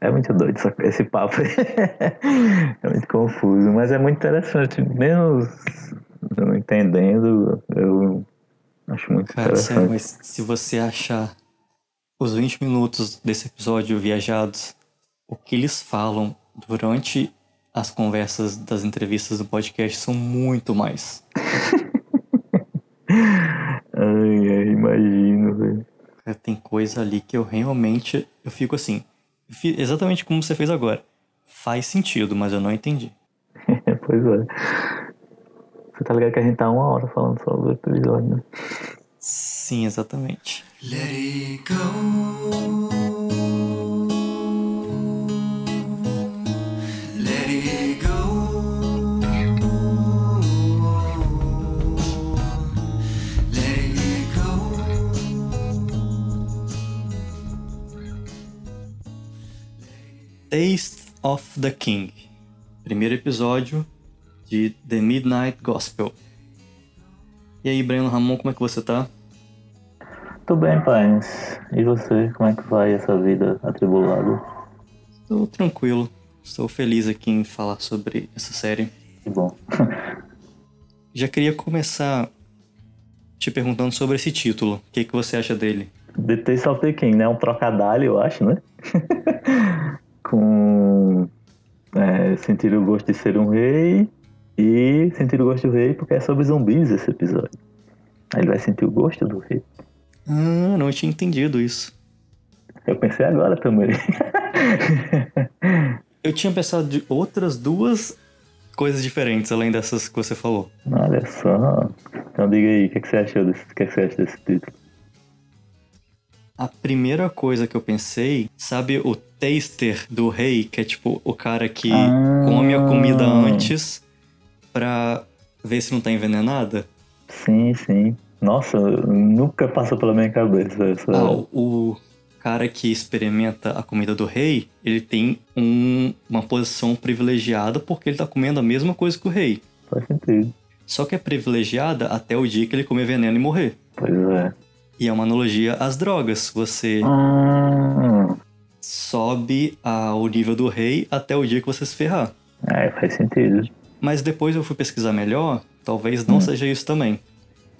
É muito doido esse papo. é muito confuso, mas é muito interessante. Mesmo não entendendo, eu acho muito Cara, interessante. Sério, mas se você achar os 20 minutos desse episódio viajados, o que eles falam durante as conversas das entrevistas do podcast são muito mais. ai, ai, imagino, velho. Tem coisa ali que eu realmente eu fico assim, exatamente como você fez agora. Faz sentido, mas eu não entendi. pois é. Você tá ligado que a gente tá uma hora falando sobre o episódio, né? Sim, exatamente. Let it go. Taste of the King, primeiro episódio de The Midnight Gospel. E aí, Breno Ramon, como é que você tá? Tô bem, pai. E você, como é que vai essa vida atribulada? Estou tranquilo. Estou feliz aqui em falar sobre essa série. Que bom. Já queria começar te perguntando sobre esse título. O que, que você acha dele? The Taste of the King, né? Um trocadilho, eu acho, né? com é, sentir o gosto de ser um rei e sentir o gosto do rei porque é sobre zumbis esse episódio. Aí ele vai sentir o gosto do rei. Ah, não tinha entendido isso. Eu pensei agora também. Eu tinha pensado de outras duas coisas diferentes além dessas que você falou. Olha só. Então diga aí, o que, é que você achou desse, o que, é que você acha desse título? A primeira coisa que eu pensei, sabe o taster do rei, que é tipo o cara que ah. come a comida antes pra ver se não tá envenenada? Sim, sim. Nossa, nunca passou pela minha cabeça essa. Ah, o cara que experimenta a comida do rei, ele tem um, uma posição privilegiada porque ele tá comendo a mesma coisa que o rei. Faz sentido. Só que é privilegiada até o dia que ele comer veneno e morrer. Pois é. E é uma analogia às drogas. Você ah. Sobe ao nível do rei até o dia que você se ferrar. É, faz sentido. Mas depois eu fui pesquisar melhor, talvez não hum. seja isso também.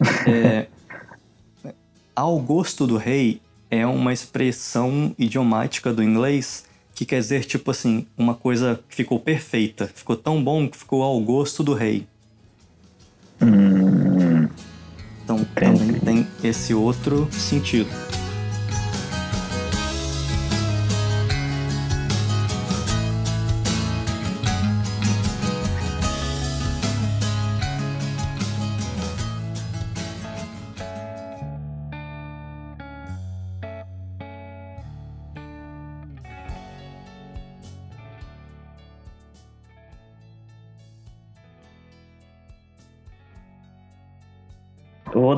É, ao gosto do rei é uma expressão idiomática do inglês que quer dizer, tipo assim, uma coisa que ficou perfeita, ficou tão bom que ficou ao gosto do rei. Hum. Então também tem esse outro sentido.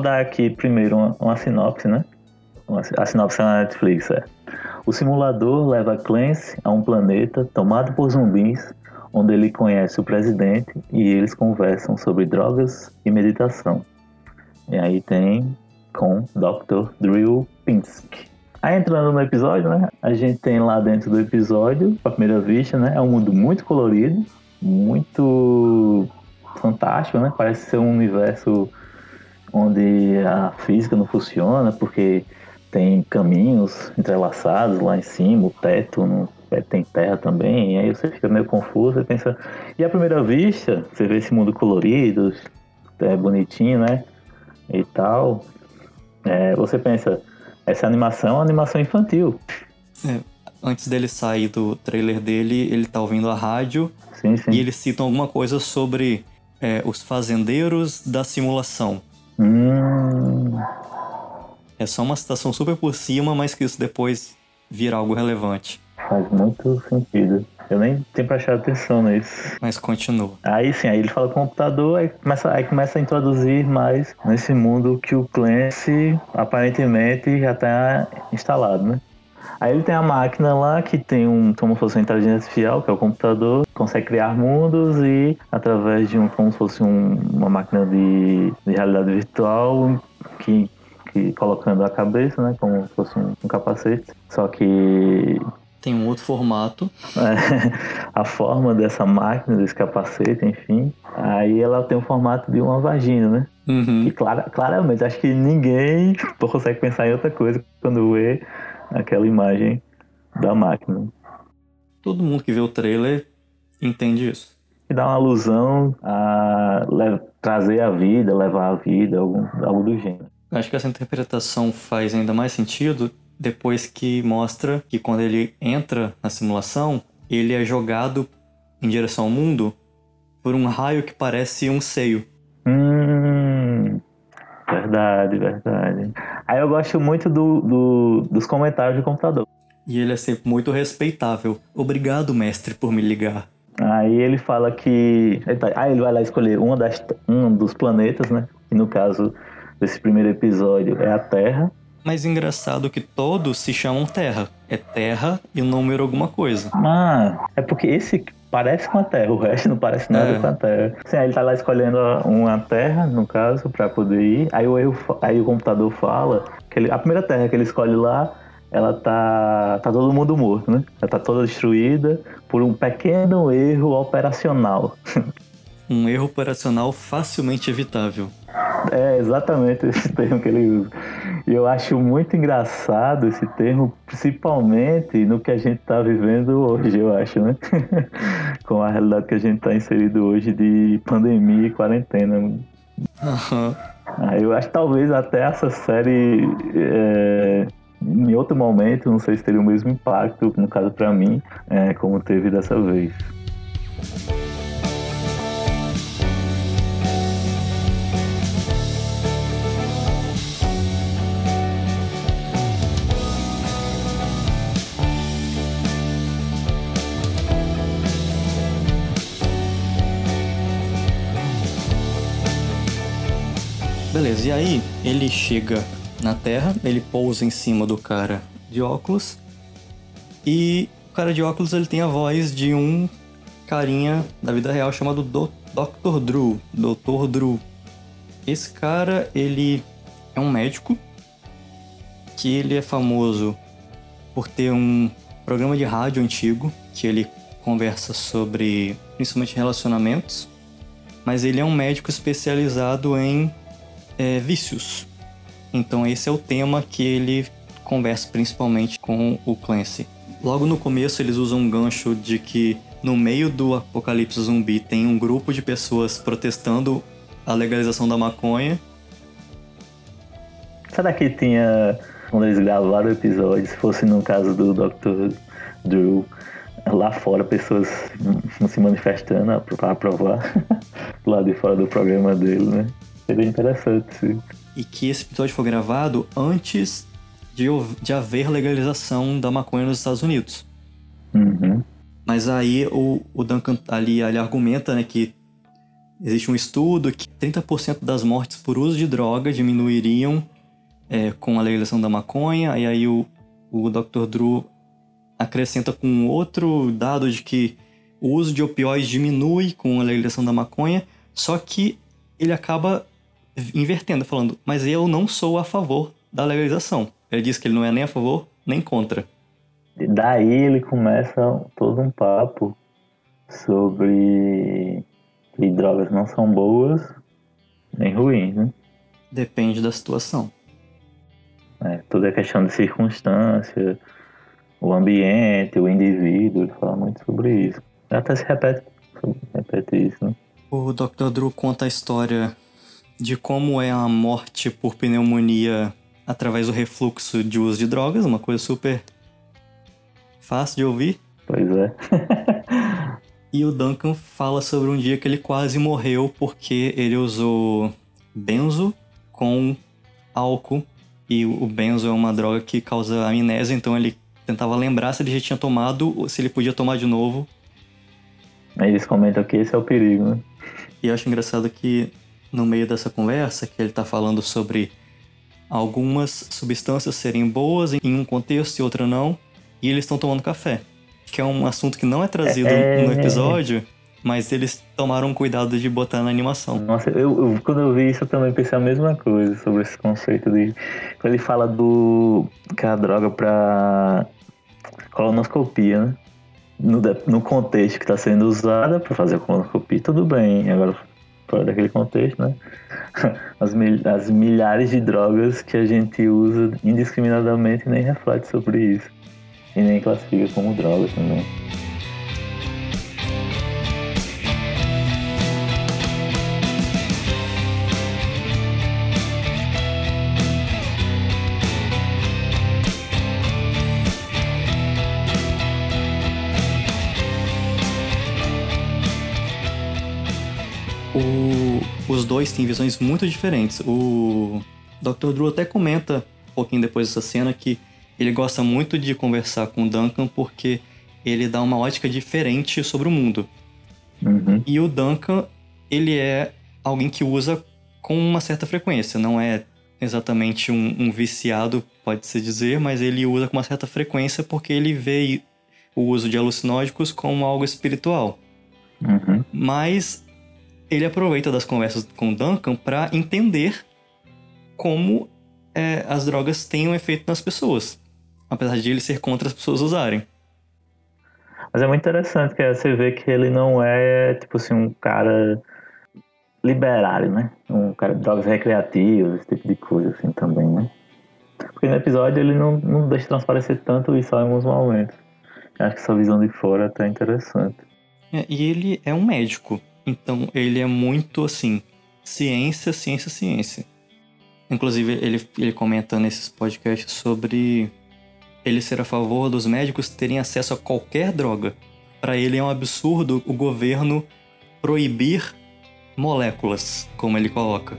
Dar aqui primeiro uma, uma sinopse, né? Uma, a sinopse é na Netflix, é. O simulador leva Clancy a um planeta tomado por zumbis, onde ele conhece o presidente e eles conversam sobre drogas e meditação. E aí tem com Dr. Drew Pinsky. Aí entrando no episódio, né? A gente tem lá dentro do episódio, à primeira vista, né? É um mundo muito colorido, muito fantástico, né? Parece ser um universo onde a física não funciona porque tem caminhos entrelaçados lá em cima, o teto não, é, tem terra também, e aí você fica meio confuso e pensa. E à primeira vista, você vê esse mundo colorido, é bonitinho, né? E tal. É, você pensa, essa animação é uma animação infantil. É, antes dele sair do trailer dele, ele tá ouvindo a rádio sim, sim. e eles citam alguma coisa sobre é, os fazendeiros da simulação. Hum. É só uma citação super por cima, mas que isso depois vira algo relevante. Faz muito sentido. Eu nem tenho prestado atenção nisso. Mas continua. Aí sim, aí ele fala computador, aí começa, aí começa a introduzir mais nesse mundo que o Clancy aparentemente já está instalado, né? Aí ele tem a máquina lá que tem um, como se fosse uma inteligência artificial, que é o computador, consegue criar mundos e através de um, como se fosse um, uma máquina de, de realidade virtual que, que colocando a cabeça, né, como se fosse um, um capacete, só que Tem um outro formato. É, a forma dessa máquina, desse capacete, enfim. Aí ela tem o formato de uma vagina, né? Uhum. E clara, claramente, acho que ninguém consegue pensar em outra coisa quando vê aquela imagem da máquina. Todo mundo que vê o trailer entende isso. E dá uma alusão a trazer a vida, levar a vida, algum, algo do gênero. Acho que essa interpretação faz ainda mais sentido depois que mostra que quando ele entra na simulação, ele é jogado em direção ao mundo por um raio que parece um seio. Hum, verdade, verdade. Aí eu gosto muito do, do, dos comentários do computador. E ele é sempre muito respeitável. Obrigado, mestre, por me ligar. Aí ele fala que. Aí ele vai lá escolher uma das, um dos planetas, né? E no caso desse primeiro episódio é a Terra. Mas engraçado que todos se chamam Terra. É Terra e o número alguma coisa. Ah, é porque esse parece com a Terra, o resto não parece nada é. com a Terra. Sim, aí ele tá lá escolhendo uma Terra, no caso, para poder ir. Aí o, aí o computador fala que ele, a primeira Terra que ele escolhe lá, ela tá, tá todo mundo morto, né? Ela tá toda destruída por um pequeno erro operacional. um erro operacional facilmente evitável. É exatamente esse termo que ele usa. E eu acho muito engraçado esse termo, principalmente no que a gente está vivendo hoje, eu acho, né? Com a realidade que a gente está inserido hoje de pandemia e quarentena. Uhum. Eu acho que talvez até essa série, é, em outro momento, não sei se teria o mesmo impacto, no caso para mim, é, como teve dessa vez. Beleza, e aí ele chega na Terra, ele pousa em cima do cara de óculos e o cara de óculos ele tem a voz de um carinha da vida real chamado Do Dr. Drew, Dr. Drew. Esse cara, ele é um médico que ele é famoso por ter um programa de rádio antigo que ele conversa sobre principalmente relacionamentos, mas ele é um médico especializado em é, vícios. Então esse é o tema que ele conversa principalmente com o Clancy. Logo no começo eles usam um gancho de que no meio do apocalipse zumbi tem um grupo de pessoas protestando a legalização da maconha. Será que tinha, quando eles gravaram o episódio, se fosse no caso do Dr. Drew, lá fora pessoas se manifestando para aprovar lá de fora do programa dele, né? Seria interessante, sim. E que esse episódio foi gravado antes de, de haver legalização da maconha nos Estados Unidos. Uhum. Mas aí o, o Duncan ali ele argumenta né, que existe um estudo que 30% das mortes por uso de droga diminuiriam é, com a legalização da maconha, e aí o, o Dr. Drew acrescenta com outro dado de que o uso de opioides diminui com a legalização da maconha, só que ele acaba invertendo, falando, mas eu não sou a favor da legalização. Ele diz que ele não é nem a favor nem contra. Daí ele começa todo um papo sobre que drogas não são boas nem ruins, né? Depende da situação. É, tudo é questão de circunstância, o ambiente, o indivíduo, ele fala muito sobre isso. Até se repete, repete isso, né? O Dr. Drew conta a história de como é a morte por pneumonia através do refluxo de uso de drogas, uma coisa super fácil de ouvir. Pois é. e o Duncan fala sobre um dia que ele quase morreu porque ele usou benzo com álcool. E o benzo é uma droga que causa amnésia, então ele tentava lembrar se ele já tinha tomado ou se ele podia tomar de novo. Aí eles comentam que esse é o perigo, né? E eu acho engraçado que no meio dessa conversa que ele está falando sobre algumas substâncias serem boas em um contexto e outra não, e eles estão tomando café, que é um assunto que não é trazido é... no episódio, mas eles tomaram cuidado de botar na animação. Nossa, eu, eu, quando eu vi isso eu também pensei a mesma coisa sobre esse conceito de quando ele fala do que a droga para colonoscopia, né? No, no contexto que está sendo usada para fazer a colonoscopia, tudo bem. Agora, fora daquele contexto, né? As, mil, as milhares de drogas que a gente usa indiscriminadamente nem reflete sobre isso. E nem classifica como droga também. Dois têm visões muito diferentes. O Dr. Drew até comenta um pouquinho depois dessa cena que ele gosta muito de conversar com o Duncan porque ele dá uma ótica diferente sobre o mundo. Uhum. E o Duncan, ele é alguém que usa com uma certa frequência, não é exatamente um, um viciado, pode-se dizer, mas ele usa com uma certa frequência porque ele vê o uso de alucinógenos como algo espiritual. Uhum. Mas ele aproveita das conversas com o Duncan para entender como é, as drogas têm um efeito nas pessoas, apesar de ele ser contra as pessoas usarem. Mas é muito interessante que você vê que ele não é, tipo assim, um cara liberário, né? Um cara de drogas recreativas, esse tipo de coisa, assim, também, né? Porque no episódio ele não, não deixa transparecer tanto isso em alguns momentos. Eu acho que essa visão de fora é até interessante. É, e ele é um médico. Então ele é muito assim, ciência, ciência, ciência. Inclusive ele, ele comenta nesses podcasts sobre ele ser a favor dos médicos terem acesso a qualquer droga. Para ele é um absurdo o governo proibir moléculas, como ele coloca.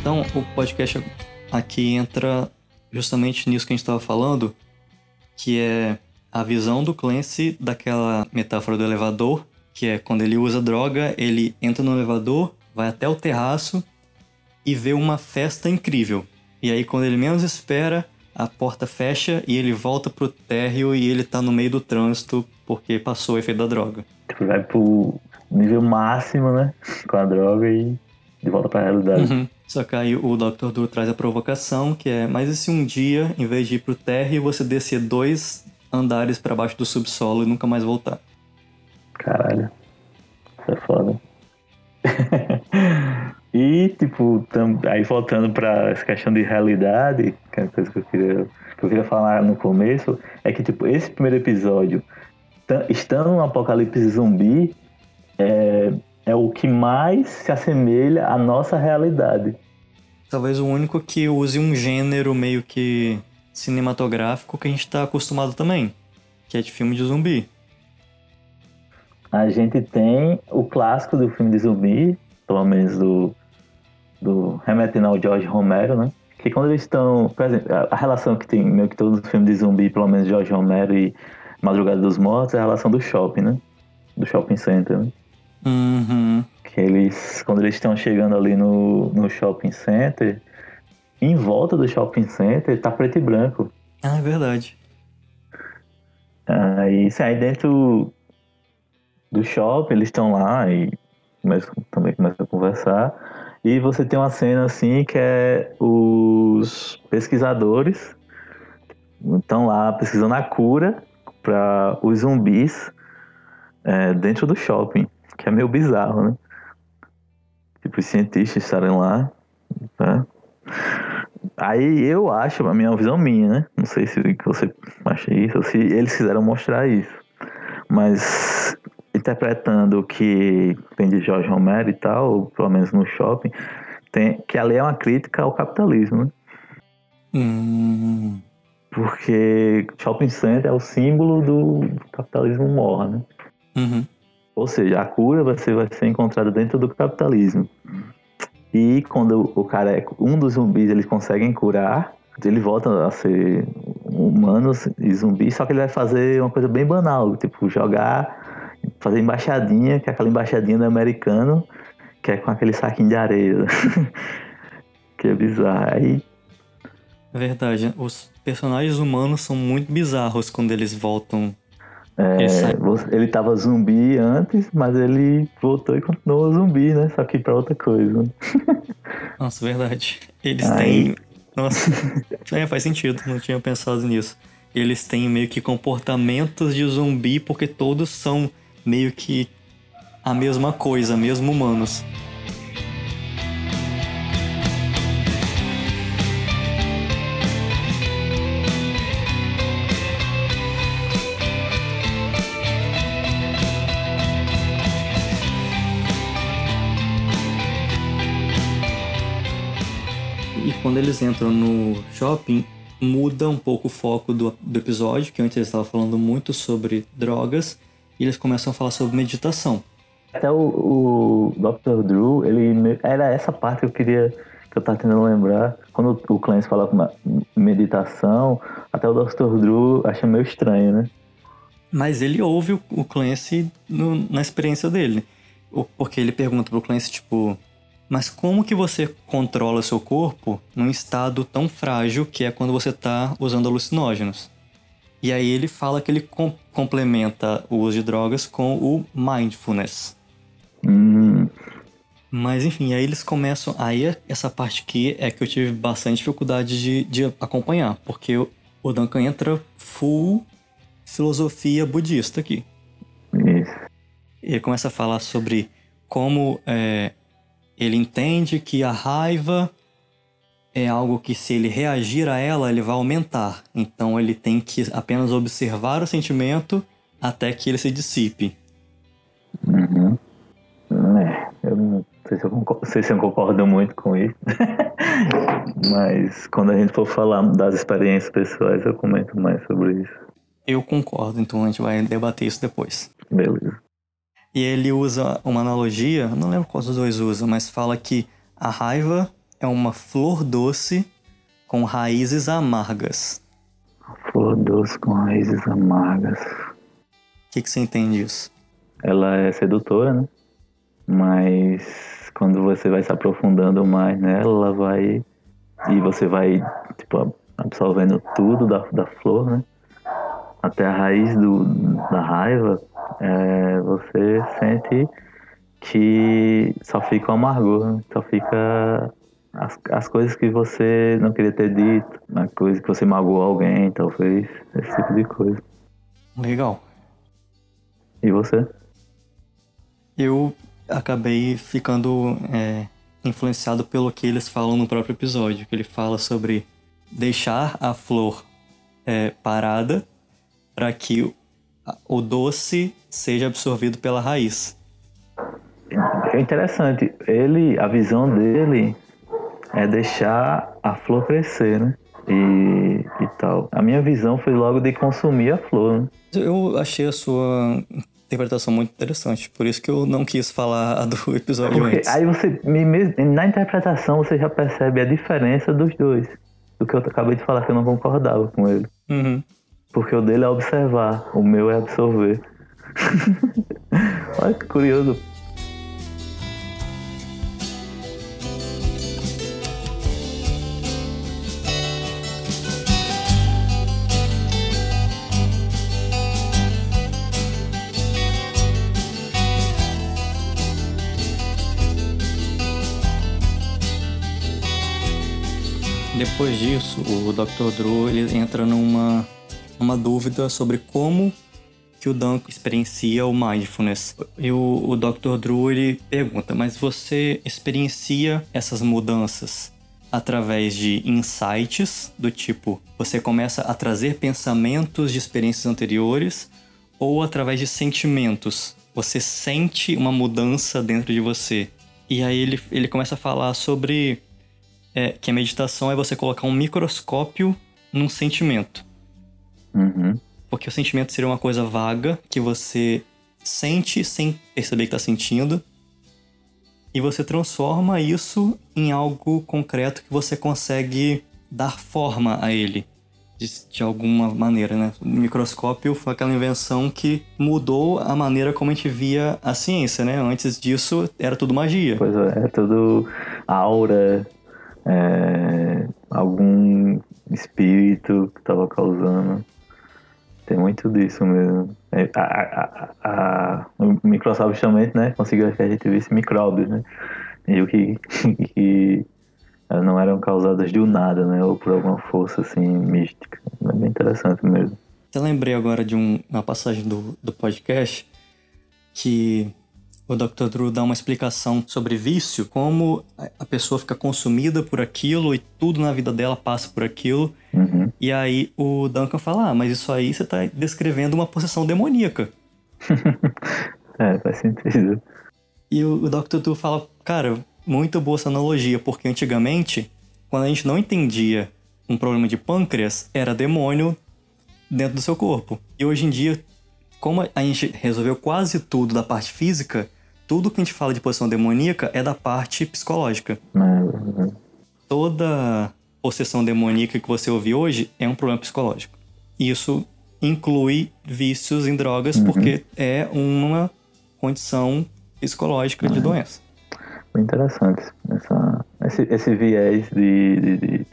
Então o podcast aqui entra justamente nisso que a gente estava falando, que é a visão do Clancy daquela metáfora do elevador, que é quando ele usa droga, ele entra no elevador, vai até o terraço e vê uma festa incrível. E aí quando ele menos espera, a porta fecha e ele volta pro térreo e ele tá no meio do trânsito porque passou o efeito da droga. Tipo, vai pro nível máximo, né? Com a droga e de volta pra realidade. Uhum. Só que aí o Dr. Drew traz a provocação, que é, mas e se um dia, em vez de ir pro térreo, você descer dois andares para baixo do subsolo e nunca mais voltar? Caralho. Isso é foda. e, tipo, tam, aí voltando pra essa questão de realidade, que é uma coisa que eu queria, que eu queria falar no começo, é que, tipo, esse primeiro episódio, estando no apocalipse zumbi, é, é o que mais se assemelha à nossa realidade. Talvez o único que use um gênero meio que cinematográfico que a gente está acostumado também, que é de filme de zumbi. A gente tem o clássico do filme de zumbi, pelo menos do, do remetendo ao George Romero, né? Que quando eles estão. Por exemplo, a relação que tem meio que todos os filmes de zumbi, pelo menos George Romero e Madrugada dos Mortos, é a relação do shopping, né? Do shopping center, né? Uhum. Que eles, quando eles estão chegando ali no, no shopping center, em volta do shopping center tá preto e branco. Ah, é verdade. Aí, aí dentro do shopping, eles estão lá e começam, também começam a conversar. E você tem uma cena assim que é os pesquisadores estão lá pesquisando a cura para os zumbis é, dentro do shopping que é meio bizarro, né? Tipo, os cientistas estarem lá, né? Aí eu acho, a minha visão minha, né? Não sei se você acha isso, ou se eles quiseram mostrar isso. Mas interpretando o que tem de Jorge Romero e tal, ou pelo menos no shopping, tem, que ali é uma crítica ao capitalismo, né? Hum. Porque shopping center é o símbolo do capitalismo morra, né? Uhum. Ou seja, a cura ser, vai ser encontrada dentro do capitalismo. E quando o cara é um dos zumbis, eles conseguem curar, ele volta a ser humanos e zumbis, só que ele vai fazer uma coisa bem banal, tipo jogar, fazer embaixadinha, que é aquela embaixadinha do americano, que é com aquele saquinho de areia. que é bizarro. Aí Verdade, os personagens humanos são muito bizarros quando eles voltam É, ele tava zumbi antes, mas ele voltou e continuou zumbi, né? Só que pra outra coisa. Nossa, verdade. Eles Aí... têm. Nossa, é, faz sentido, não tinha pensado nisso. Eles têm meio que comportamentos de zumbi porque todos são meio que a mesma coisa, mesmo humanos. Quando eles entram no shopping, muda um pouco o foco do, do episódio, que antes eles estavam falando muito sobre drogas, e eles começam a falar sobre meditação. Até o, o Dr. Drew, ele era essa parte que eu queria que eu tava tentando lembrar. Quando o Clancy fala com meditação, até o Dr. Drew acha meio estranho, né? Mas ele ouve o, o Clancy no, na experiência dele. Porque ele pergunta pro Clancy, tipo, mas como que você controla seu corpo num estado tão frágil que é quando você está usando alucinógenos? E aí ele fala que ele com complementa o uso de drogas com o mindfulness. Hum. Mas enfim, aí eles começam. Aí essa parte aqui é que eu tive bastante dificuldade de, de acompanhar, porque o Duncan entra full filosofia budista aqui. Isso. Ele começa a falar sobre como é, ele entende que a raiva é algo que, se ele reagir a ela, ele vai aumentar. Então, ele tem que apenas observar o sentimento até que ele se dissipe. Uhum. É, eu não sei se eu, concordo, sei se eu concordo muito com isso. Mas quando a gente for falar das experiências pessoais, eu comento mais sobre isso. Eu concordo, então a gente vai debater isso depois. Beleza. E ele usa uma analogia, não lembro qual dos dois usa, mas fala que a raiva é uma flor doce com raízes amargas. Flor doce com raízes amargas. O que, que você entende disso? Ela é sedutora, né? Mas quando você vai se aprofundando mais nela, ela vai. E você vai, tipo, absorvendo tudo da, da flor, né? Até a raiz do, da raiva, é, você sente que só fica o amargor, só fica as, as coisas que você não queria ter dito, a coisa que você magoou alguém, talvez, esse tipo de coisa. Legal. E você? Eu acabei ficando é, influenciado pelo que eles falam no próprio episódio, que ele fala sobre deixar a flor é, parada para que o doce seja absorvido pela raiz. É interessante. Ele, a visão dele é deixar a flor crescer, né? E, e tal. A minha visão foi logo de consumir a flor. Né? Eu achei a sua interpretação muito interessante, por isso que eu não quis falar do episódio Porque antes. Aí você, na interpretação, você já percebe a diferença dos dois. Do que eu acabei de falar que eu não concordava com ele. Uhum. Porque o dele é observar, o meu é absorver. Olha que curioso. Depois disso, o Dr. Drew ele entra numa uma dúvida sobre como que o Duncan experiencia o mindfulness. E o, o Dr. Drew ele pergunta, mas você experiencia essas mudanças através de insights, do tipo, você começa a trazer pensamentos de experiências anteriores, ou através de sentimentos, você sente uma mudança dentro de você. E aí ele, ele começa a falar sobre é, que a meditação é você colocar um microscópio num sentimento. Uhum. Porque o sentimento seria uma coisa vaga que você sente sem perceber que está sentindo. E você transforma isso em algo concreto que você consegue dar forma a ele. De, de alguma maneira, né? O microscópio foi aquela invenção que mudou a maneira como a gente via a ciência, né? Antes disso, era tudo magia. Pois é, é tudo aura, é, algum espírito que estava causando tem muito disso mesmo. É, a, a, a, o Microsoft também, né, conseguiu que a gente visse micróbios, né? E o que, que não eram causadas um nada, né? Ou por alguma força, assim, mística. É bem interessante mesmo. Eu lembrei agora de um, uma passagem do, do podcast que o Dr. Drew dá uma explicação sobre vício, como a pessoa fica consumida por aquilo e tudo na vida dela passa por aquilo. Uhum. E aí o Duncan fala: Ah, mas isso aí você está descrevendo uma possessão demoníaca. é, faz sentido. E o, o Dr. Drew fala: Cara, muito boa essa analogia, porque antigamente, quando a gente não entendia um problema de pâncreas, era demônio dentro do seu corpo. E hoje em dia, como a gente resolveu quase tudo da parte física, tudo que a gente fala de posição demoníaca é da parte psicológica. Uhum. Toda possessão demoníaca que você ouve hoje é um problema psicológico. Isso inclui vícios em drogas, uhum. porque é uma condição psicológica uhum. de doença. Interessante essa, esse, esse viés de, de, de,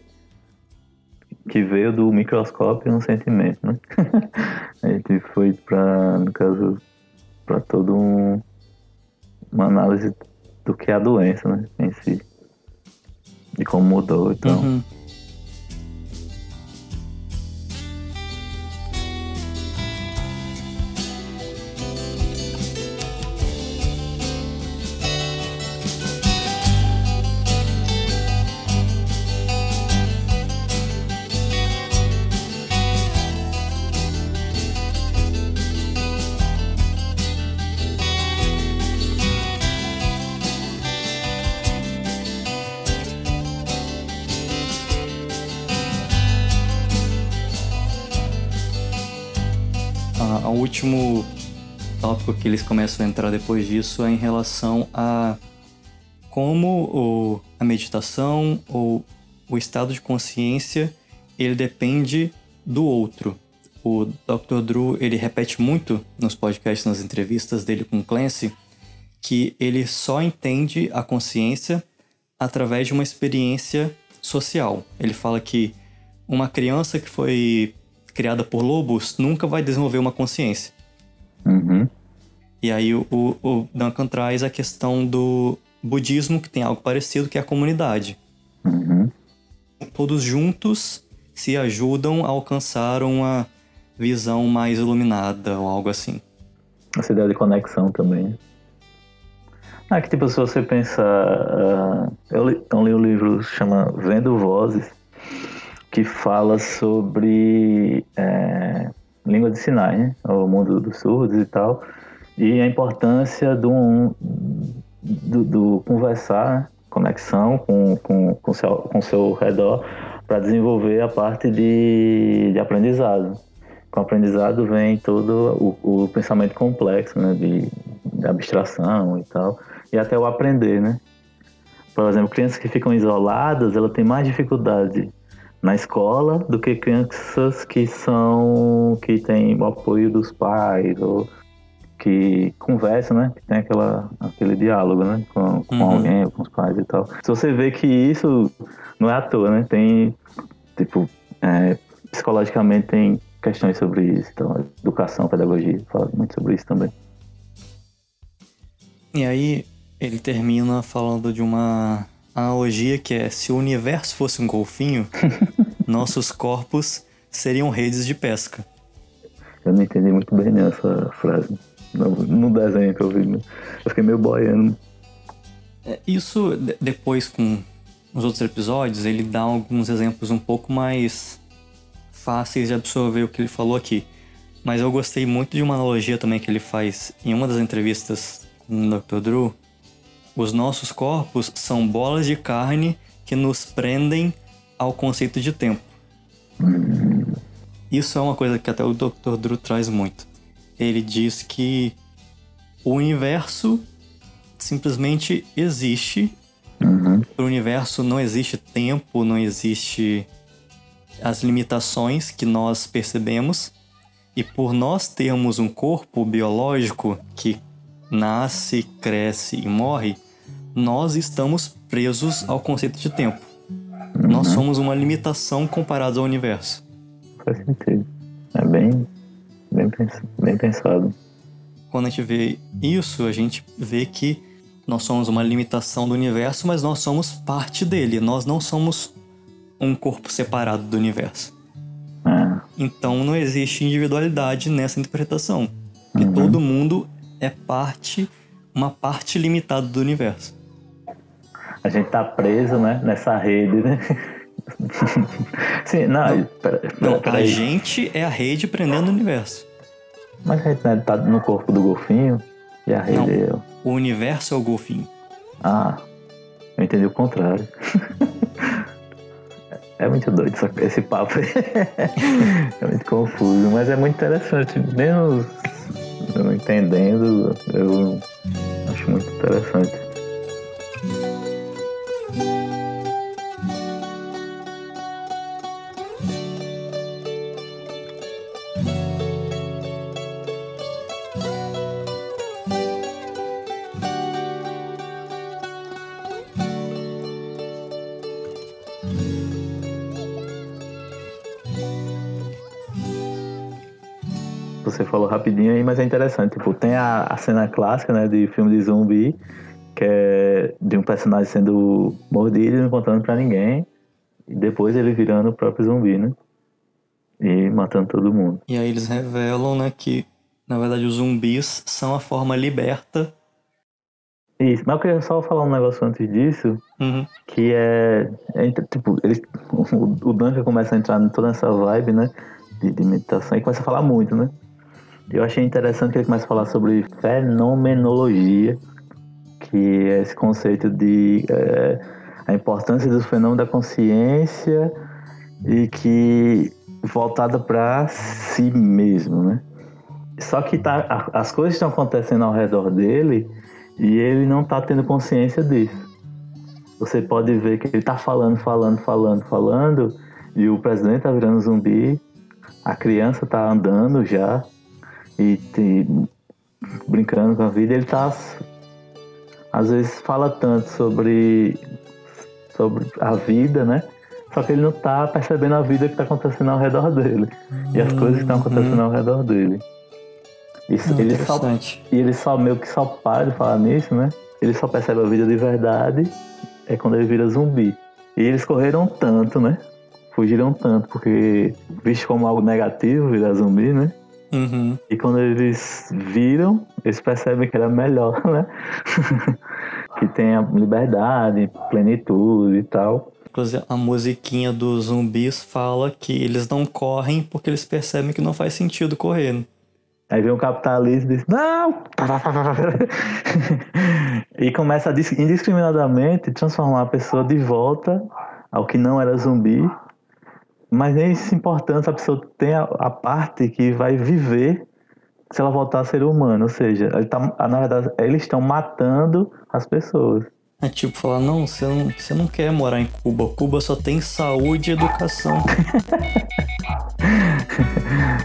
que veio do microscópio no sentimento, né? a gente foi para, no caso, para todo um uma análise do que é a doença, né? Em si. De como mudou, então. Uhum. Último tópico que eles começam a entrar depois disso é em relação a como a meditação ou o estado de consciência ele depende do outro. O Dr. Drew ele repete muito nos podcasts, nas entrevistas dele com Clancy, que ele só entende a consciência através de uma experiência social. Ele fala que uma criança que foi criada por lobos nunca vai desenvolver uma consciência. Uhum. E aí o, o Duncan traz a questão do budismo, que tem algo parecido, que é a comunidade. Uhum. Todos juntos se ajudam a alcançar uma visão mais iluminada ou algo assim. Essa ideia de conexão também. Ah, que tipo, se você pensar. Uh, eu, li, eu li um livro que chama Vendo Vozes, que fala sobre é, língua de sinais, né? o mundo dos surdos e tal, e a importância do, do, do conversar, conexão com, com, com, seu, com seu redor para desenvolver a parte de, de aprendizado. Com o aprendizado vem todo o, o pensamento complexo, né, de, de abstração e tal, e até o aprender, né? Por exemplo, crianças que ficam isoladas, ela tem mais dificuldade na escola do que crianças que são que têm o apoio dos pais ou que conversam, né? Que tem aquela, aquele diálogo, né? Com, com uhum. alguém, ou com os pais e tal. Se você vê que isso não é à toa, né? Tem, tipo, é, psicologicamente tem questões sobre isso. Então, educação, pedagogia, fala muito sobre isso também. E aí, ele termina falando de uma analogia que é: se o universo fosse um golfinho, nossos corpos seriam redes de pesca. Eu não entendi muito bem nessa frase. No, no desenho que eu vi. Né? Eu fiquei meio boiando. É, isso, depois com os outros episódios, ele dá alguns exemplos um pouco mais fáceis de absorver o que ele falou aqui. Mas eu gostei muito de uma analogia também que ele faz em uma das entrevistas com o Dr. Drew, os nossos corpos são bolas de carne que nos prendem ao conceito de tempo. Isso é uma coisa que até o Dr. Drew traz muito. Ele diz que o universo simplesmente existe. Uhum. O universo não existe tempo, não existe as limitações que nós percebemos. E por nós termos um corpo biológico que nasce, cresce e morre, nós estamos presos ao conceito de tempo. Uhum. Nós somos uma limitação comparada ao universo. Faz sentido. É bem, bem, bem pensado. Quando a gente vê isso, a gente vê que nós somos uma limitação do universo, mas nós somos parte dele. Nós não somos um corpo separado do universo. É. Então não existe individualidade nessa interpretação. Uhum. todo mundo é parte, uma parte limitada do universo. A gente tá preso, né? Nessa rede, né? Sim, não, Não. pera- pera- Não, a peraí. gente é a rede prendendo o universo. Mas a gente né, tá no corpo do golfinho e a rede Não. é eu. O universo é o golfinho. Ah, eu entendi o contrário. É muito doido esse papo. aí. É muito confuso, mas é muito interessante. Mesmo eu não entendendo, eu acho muito interessante. Rapidinho aí, mas é interessante. Tipo, tem a, a cena clássica, né, de filme de zumbi, que é de um personagem sendo mordido e não contando pra ninguém, e depois ele virando o próprio zumbi, né? E matando todo mundo. E aí eles revelam, né, que na verdade os zumbis são a forma liberta. Isso, mas eu queria só falar um negócio antes disso, Uhum. que é, é tipo, ele, o, o Duncan começa a entrar em toda essa vibe, né, de, de meditação e começa a falar muito, né. Eu achei interessante que ele começa a falar sobre fenomenologia, que é esse conceito de é, a importância do fenômeno da consciência e que voltada para si mesmo, né. Só que tá, as coisas estão acontecendo ao redor dele e ele não tá tendo consciência disso. Você pode ver que ele tá falando, falando, falando, falando, e o presidente tá virando zumbi, a criança tá andando já e te- brincando com a vida, ele tá às vezes fala tanto sobre sobre a vida, né? Só que ele não tá percebendo a vida que tá acontecendo ao redor dele e as coisas que estão acontecendo ao redor dele. Isso, Não, ele só e ele só meio que só para de falar nisso, né? Ele só percebe a vida de verdade é quando ele vira zumbi. E eles correram tanto, né? Fugiram tanto, porque visto como algo negativo virar zumbi, né? Uhum. E quando eles viram, eles percebem que era melhor, né? que tem a liberdade, plenitude e tal. Inclusive, a musiquinha dos zumbis fala que eles não correm porque eles percebem que não faz sentido correr. né? Aí vem o capitalista e diz, não! e começa a dis- indiscriminadamente transformar a pessoa de volta ao que não era zumbi. Mas nem se importando se a pessoa tem a, a parte que vai viver se ela voltar a ser humano. Ou seja, ele tá, na verdade, eles estão matando as pessoas. É tipo falar, não, você não, você não quer morar em Cuba. Cuba só tem saúde e educação.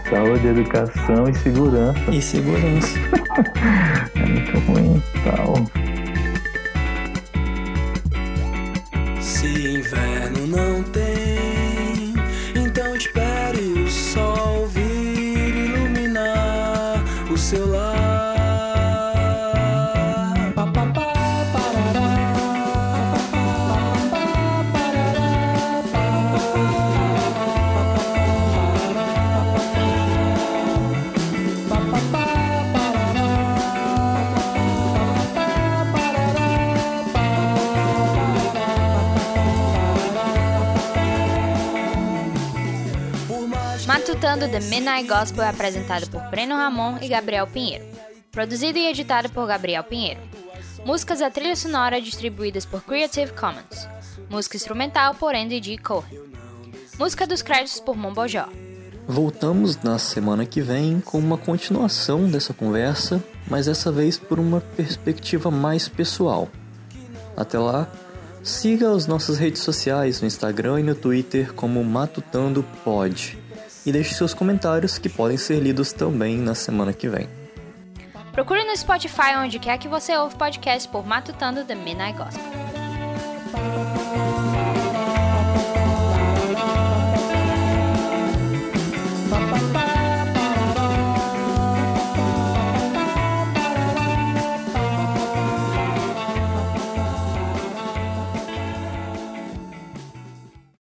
Saúde, educação e segurança. e segurança. É muito ruim tal. Se inverno não tem, The Midnight Gospel é apresentado por Breno Ramon e Gabriel Pinheiro. Produzido e editado por Gabriel Pinheiro. Músicas da trilha sonora distribuídas por Creative Commons. Música instrumental por Andy G. Cohen. Música dos créditos por Mombojó. Voltamos na semana que vem com uma continuação dessa conversa, mas dessa vez por uma perspectiva mais pessoal. Até lá, siga as nossas redes sociais no Instagram e no Twitter como Matutando Pod. E deixe seus comentários que podem ser lidos também na semana que vem. Procure no Spotify onde quer que você ouve podcast por Matutando The Midnight Gospel.